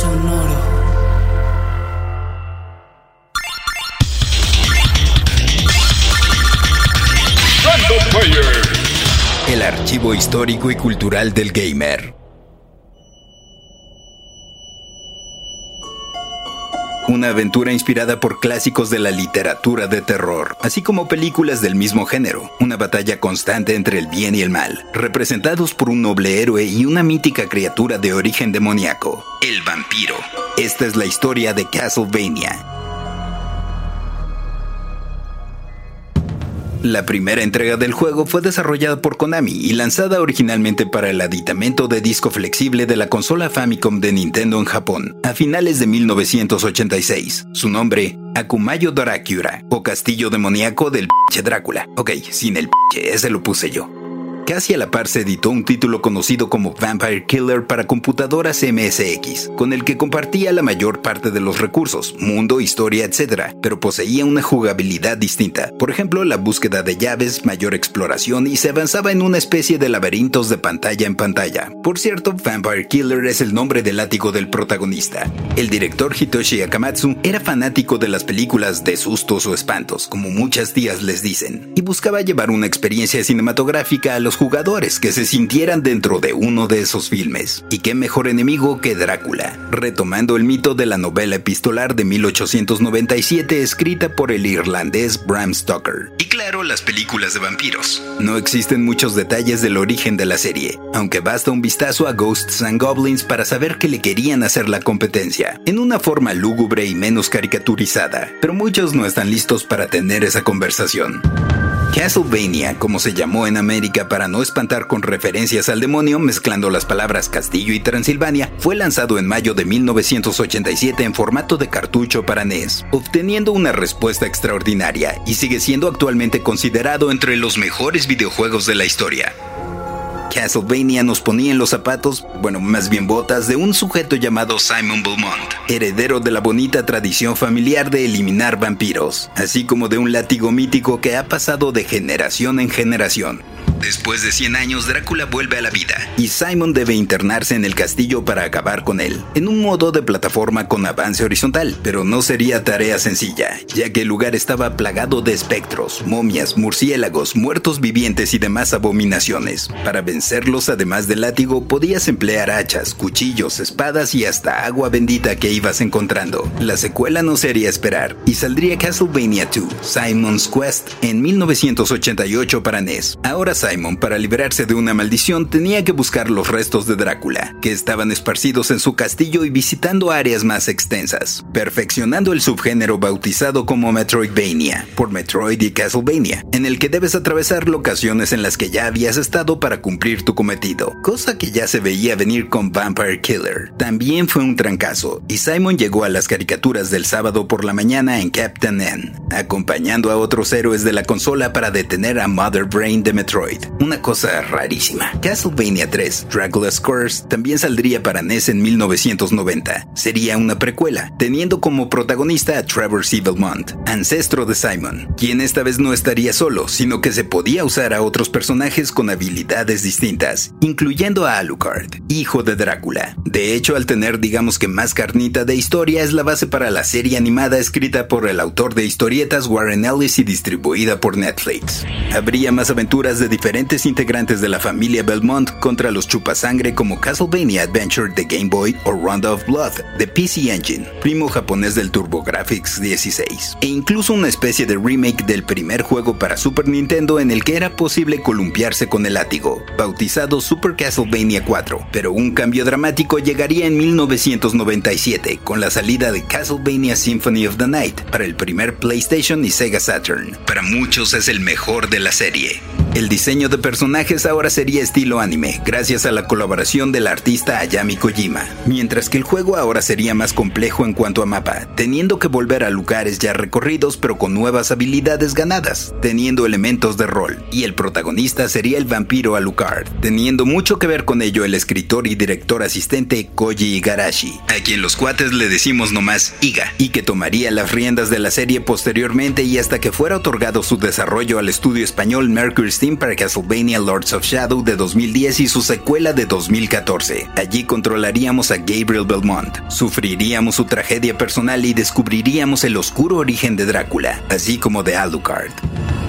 Sonoro. El archivo histórico y cultural del gamer. Una aventura inspirada por clásicos de la literatura de terror, así como películas del mismo género. Una batalla constante entre el bien y el mal, representados por un noble héroe y una mítica criatura de origen demoníaco, el vampiro. Esta es la historia de Castlevania, La primera entrega del juego fue desarrollada por Konami y lanzada originalmente para el aditamento de disco flexible de la consola Famicom de Nintendo en Japón, a finales de 1986. Su nombre, Akumayo Dorakura, o Castillo Demoníaco del P Drácula. Ok, sin el P, ese lo puse yo. Casi a la par se editó un título conocido como Vampire Killer para computadoras MSX, con el que compartía la mayor parte de los recursos, mundo, historia, etc., pero poseía una jugabilidad distinta. Por ejemplo, la búsqueda de llaves, mayor exploración y se avanzaba en una especie de laberintos de pantalla en pantalla. Por cierto, Vampire Killer es el nombre del látigo del protagonista. El director Hitoshi Akamatsu era fanático de las películas de sustos o espantos, como muchas tías les dicen, y buscaba llevar una experiencia cinematográfica a los jugadores que se sintieran dentro de uno de esos filmes. Y qué mejor enemigo que Drácula, retomando el mito de la novela epistolar de 1897 escrita por el irlandés Bram Stoker. Y claro, las películas de vampiros. No existen muchos detalles del origen de la serie, aunque basta un vistazo a Ghosts and Goblins para saber que le querían hacer la competencia, en una forma lúgubre y menos caricaturizada, pero muchos no están listos para tener esa conversación. Castlevania, como se llamó en América para no espantar con referencias al demonio mezclando las palabras Castillo y Transilvania, fue lanzado en mayo de 1987 en formato de cartucho para NES, obteniendo una respuesta extraordinaria y sigue siendo actualmente considerado entre los mejores videojuegos de la historia. Castlevania nos ponía en los zapatos, bueno, más bien botas, de un sujeto llamado Simon Beaumont, heredero de la bonita tradición familiar de eliminar vampiros, así como de un látigo mítico que ha pasado de generación en generación. Después de 100 años, Drácula vuelve a la vida y Simon debe internarse en el castillo para acabar con él, en un modo de plataforma con avance horizontal, pero no sería tarea sencilla, ya que el lugar estaba plagado de espectros, momias, murciélagos, muertos vivientes y demás abominaciones. Para vencerlos, además del látigo, podías emplear hachas, cuchillos, espadas y hasta agua bendita que ibas encontrando. La secuela no sería esperar y saldría Castlevania 2, Simon's Quest, en 1988 para NES. Ahora para liberarse de una maldición, tenía que buscar los restos de Drácula, que estaban esparcidos en su castillo y visitando áreas más extensas, perfeccionando el subgénero bautizado como Metroidvania, por Metroid y Castlevania, en el que debes atravesar locaciones en las que ya habías estado para cumplir tu cometido, cosa que ya se veía venir con Vampire Killer. También fue un trancazo, y Simon llegó a las caricaturas del sábado por la mañana en Captain N, acompañando a otros héroes de la consola para detener a Mother Brain de Metroid. Una cosa rarísima. Castlevania 3, Dracula's Curse, también saldría para NES en 1990. Sería una precuela, teniendo como protagonista a Trevor C. Belmont, ancestro de Simon, quien esta vez no estaría solo, sino que se podía usar a otros personajes con habilidades distintas, incluyendo a Alucard, hijo de Drácula. De hecho, al tener digamos que más carnita de historia, es la base para la serie animada escrita por el autor de historietas Warren Ellis y distribuida por Netflix. Habría más aventuras de diferentes integrantes de la familia Belmont contra los chupasangre como Castlevania Adventure de Game Boy o Round of Blood de PC Engine, primo japonés del TurboGrafx 16, e incluso una especie de remake del primer juego para Super Nintendo en el que era posible columpiarse con el látigo, bautizado Super Castlevania 4, pero un cambio dramático llegaría en 1997 con la salida de Castlevania Symphony of the Night para el primer PlayStation y Sega Saturn. Para muchos es el mejor de la serie. El diseño de personajes ahora sería estilo anime, gracias a la colaboración del artista Ayami Kojima, mientras que el juego ahora sería más complejo en cuanto a mapa, teniendo que volver a lugares ya recorridos pero con nuevas habilidades ganadas, teniendo elementos de rol, y el protagonista sería el vampiro Alucard, teniendo mucho que ver con ello el escritor y director asistente Koji Igarashi, a quien los cuates le decimos nomás Iga, y que tomaría las riendas de la serie posteriormente y hasta que fuera otorgado su desarrollo al estudio español Mercury Para Castlevania Lords of Shadow de 2010 y su secuela de 2014. Allí controlaríamos a Gabriel Belmont, sufriríamos su tragedia personal y descubriríamos el oscuro origen de Drácula, así como de Alucard.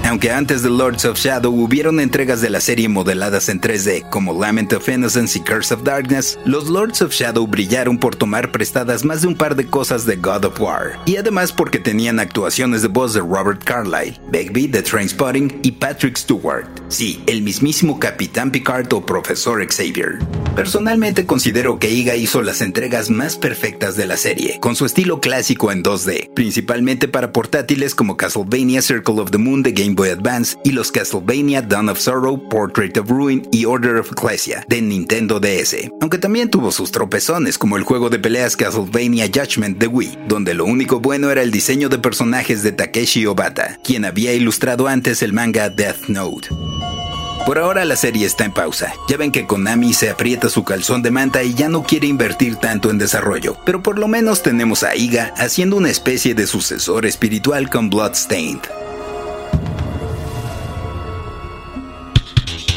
Aunque antes de Lords of Shadow hubieron entregas de la serie modeladas en 3D como Lament of Innocence y Curse of Darkness, los Lords of Shadow brillaron por tomar prestadas más de un par de cosas de God of War, y además porque tenían actuaciones de voz de Robert Carlyle, Begbie de Trainspotting y Patrick Stewart. Sí, el mismísimo Capitán Picard o Profesor Xavier. Personalmente considero que Iga hizo las entregas más perfectas de la serie, con su estilo clásico en 2D, principalmente para portátiles como Castlevania Circle of the Moon de Game Boy Advance y los Castlevania Dawn of Sorrow, Portrait of Ruin y Order of Ecclesia de Nintendo DS. Aunque también tuvo sus tropezones como el juego de peleas Castlevania Judgment de Wii, donde lo único bueno era el diseño de personajes de Takeshi Obata, quien había ilustrado antes el manga Death Note. Por ahora la serie está en pausa. Ya ven que Konami se aprieta su calzón de manta y ya no quiere invertir tanto en desarrollo, pero por lo menos tenemos a Iga haciendo una especie de sucesor espiritual con Bloodstained.